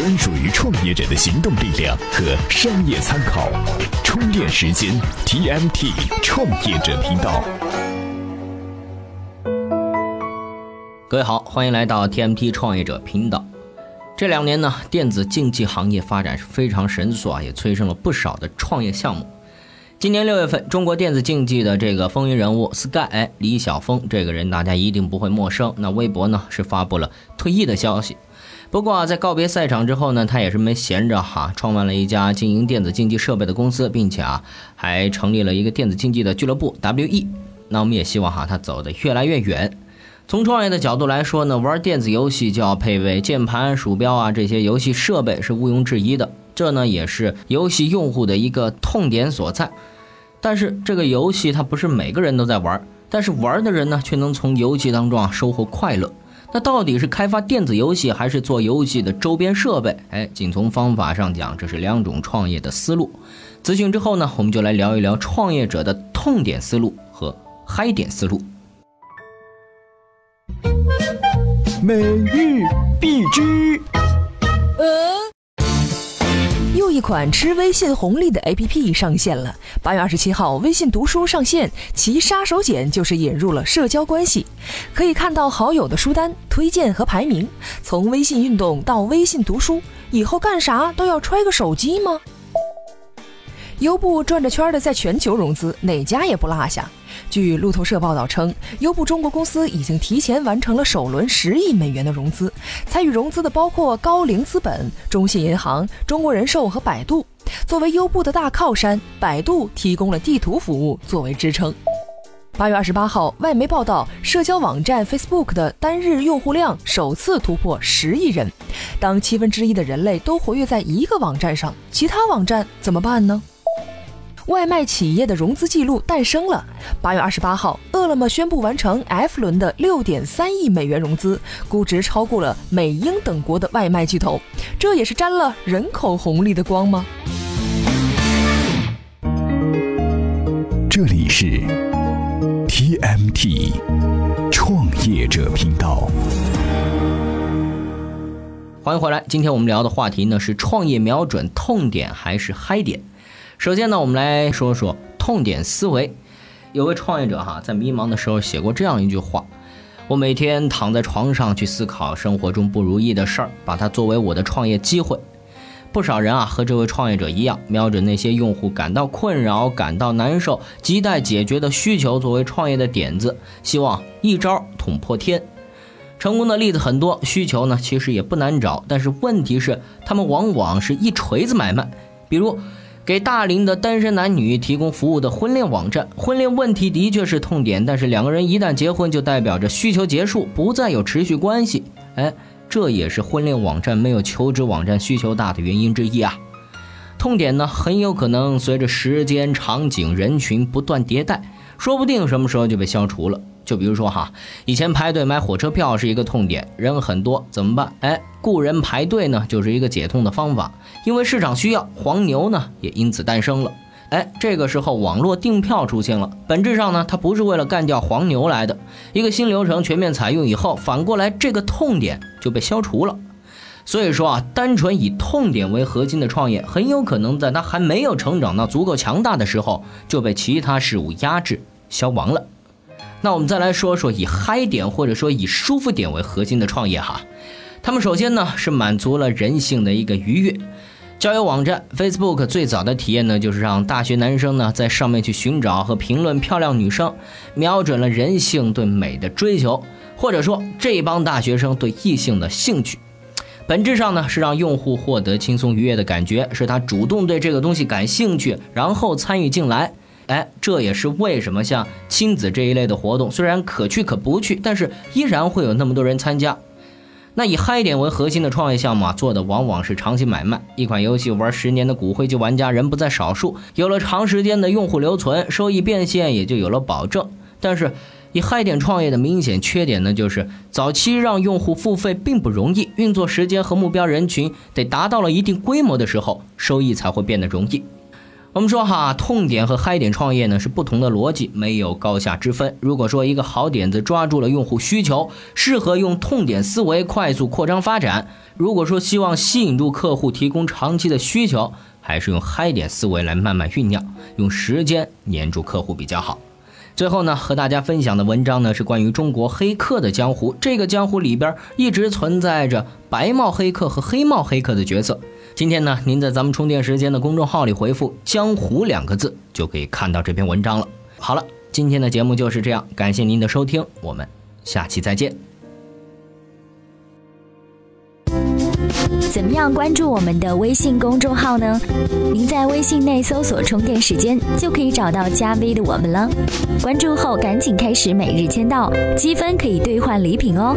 专属于创业者的行动力量和商业参考。充电时间 TMT 创业者频道。各位好，欢迎来到 TMT 创业者频道。这两年呢，电子竞技行业发展是非常神速啊，也催生了不少的创业项目。今年六月份，中国电子竞技的这个风云人物 Sky 李晓峰这个人，大家一定不会陌生。那微博呢是发布了退役的消息。不过啊，在告别赛场之后呢，他也是没闲着哈，创办了一家经营电子竞技设备的公司，并且啊还成立了一个电子竞技的俱乐部 WE。那我们也希望哈他走得越来越远。从创业的角度来说呢，玩电子游戏就要配备键盘、鼠标啊这些游戏设备是毋庸置疑的，这呢也是游戏用户的一个痛点所在。但是这个游戏它不是每个人都在玩，但是玩的人呢却能从游戏当中啊收获快乐。那到底是开发电子游戏还是做游戏的周边设备？哎，仅从方法上讲，这是两种创业的思路。咨询之后呢，我们就来聊一聊创业者的痛点思路和嗨点思路。每日必知。又一款吃微信红利的 APP 上线了。八月二十七号，微信读书上线，其杀手锏就是引入了社交关系，可以看到好友的书单、推荐和排名。从微信运动到微信读书，以后干啥都要揣个手机吗？优步转着圈的在全球融资，哪家也不落下。据路透社报道称，优步中国公司已经提前完成了首轮十亿美元的融资，参与融资的包括高瓴资本、中信银行、中国人寿和百度。作为优步的大靠山，百度提供了地图服务作为支撑。八月二十八号，外媒报道，社交网站 Facebook 的单日用户量首次突破十亿人。当七分之一的人类都活跃在一个网站上，其他网站怎么办呢？外卖企业的融资记录诞生了。八月二十八号，饿了么宣布完成 F 轮的六点三亿美元融资，估值超过了美英等国的外卖巨头。这也是沾了人口红利的光吗？这里是 TMT 创业者频道。欢迎回来，今天我们聊的话题呢是创业瞄准痛点还是嗨点？首先呢，我们来说说痛点思维。有位创业者哈，在迷茫的时候写过这样一句话：“我每天躺在床上去思考生活中不如意的事儿，把它作为我的创业机会。”不少人啊，和这位创业者一样，瞄准那些用户感到困扰、感到难受、亟待解决的需求作为创业的点子，希望一招捅破天。成功的例子很多，需求呢其实也不难找，但是问题是他们往往是一锤子买卖，比如。给大龄的单身男女提供服务的婚恋网站，婚恋问题的确是痛点，但是两个人一旦结婚，就代表着需求结束，不再有持续关系。哎，这也是婚恋网站没有求职网站需求大的原因之一啊。痛点呢，很有可能随着时间、场景、人群不断迭代，说不定什么时候就被消除了。就比如说哈，以前排队买火车票是一个痛点，人很多怎么办？哎，雇人排队呢，就是一个解痛的方法。因为市场需要，黄牛呢也因此诞生了。哎，这个时候网络订票出现了，本质上呢，它不是为了干掉黄牛来的。一个新流程全面采用以后，反过来这个痛点就被消除了。所以说啊，单纯以痛点为核心的创业，很有可能在它还没有成长到足够强大的时候，就被其他事物压制消亡了。那我们再来说说以嗨点或者说以舒服点为核心的创业哈，他们首先呢是满足了人性的一个愉悦。交友网站 Facebook 最早的体验呢，就是让大学男生呢在上面去寻找和评论漂亮女生，瞄准了人性对美的追求，或者说这帮大学生对异性的兴趣。本质上呢是让用户获得轻松愉悦的感觉，是他主动对这个东西感兴趣，然后参与进来。哎，这也是为什么像亲子这一类的活动，虽然可去可不去，但是依然会有那么多人参加。那以嗨点为核心的创业项目啊，做的往往是长期买卖。一款游戏玩十年的骨灰级玩家人不在少数，有了长时间的用户留存，收益变现也就有了保证。但是以嗨点创业的明显缺点呢，就是早期让用户付费并不容易，运作时间和目标人群得达到了一定规模的时候，收益才会变得容易。我们说哈，痛点和嗨点创业呢是不同的逻辑，没有高下之分。如果说一个好点子抓住了用户需求，适合用痛点思维快速扩张发展；如果说希望吸引住客户，提供长期的需求，还是用嗨点思维来慢慢酝酿，用时间黏住客户比较好。最后呢，和大家分享的文章呢是关于中国黑客的江湖。这个江湖里边一直存在着白帽黑客和黑帽黑客的角色。今天呢，您在咱们充电时间的公众号里回复“江湖”两个字，就可以看到这篇文章了。好了，今天的节目就是这样，感谢您的收听，我们下期再见。怎么样关注我们的微信公众号呢？您在微信内搜索“充电时间”，就可以找到加 V 的我们了。关注后赶紧开始每日签到，积分可以兑换礼品哦。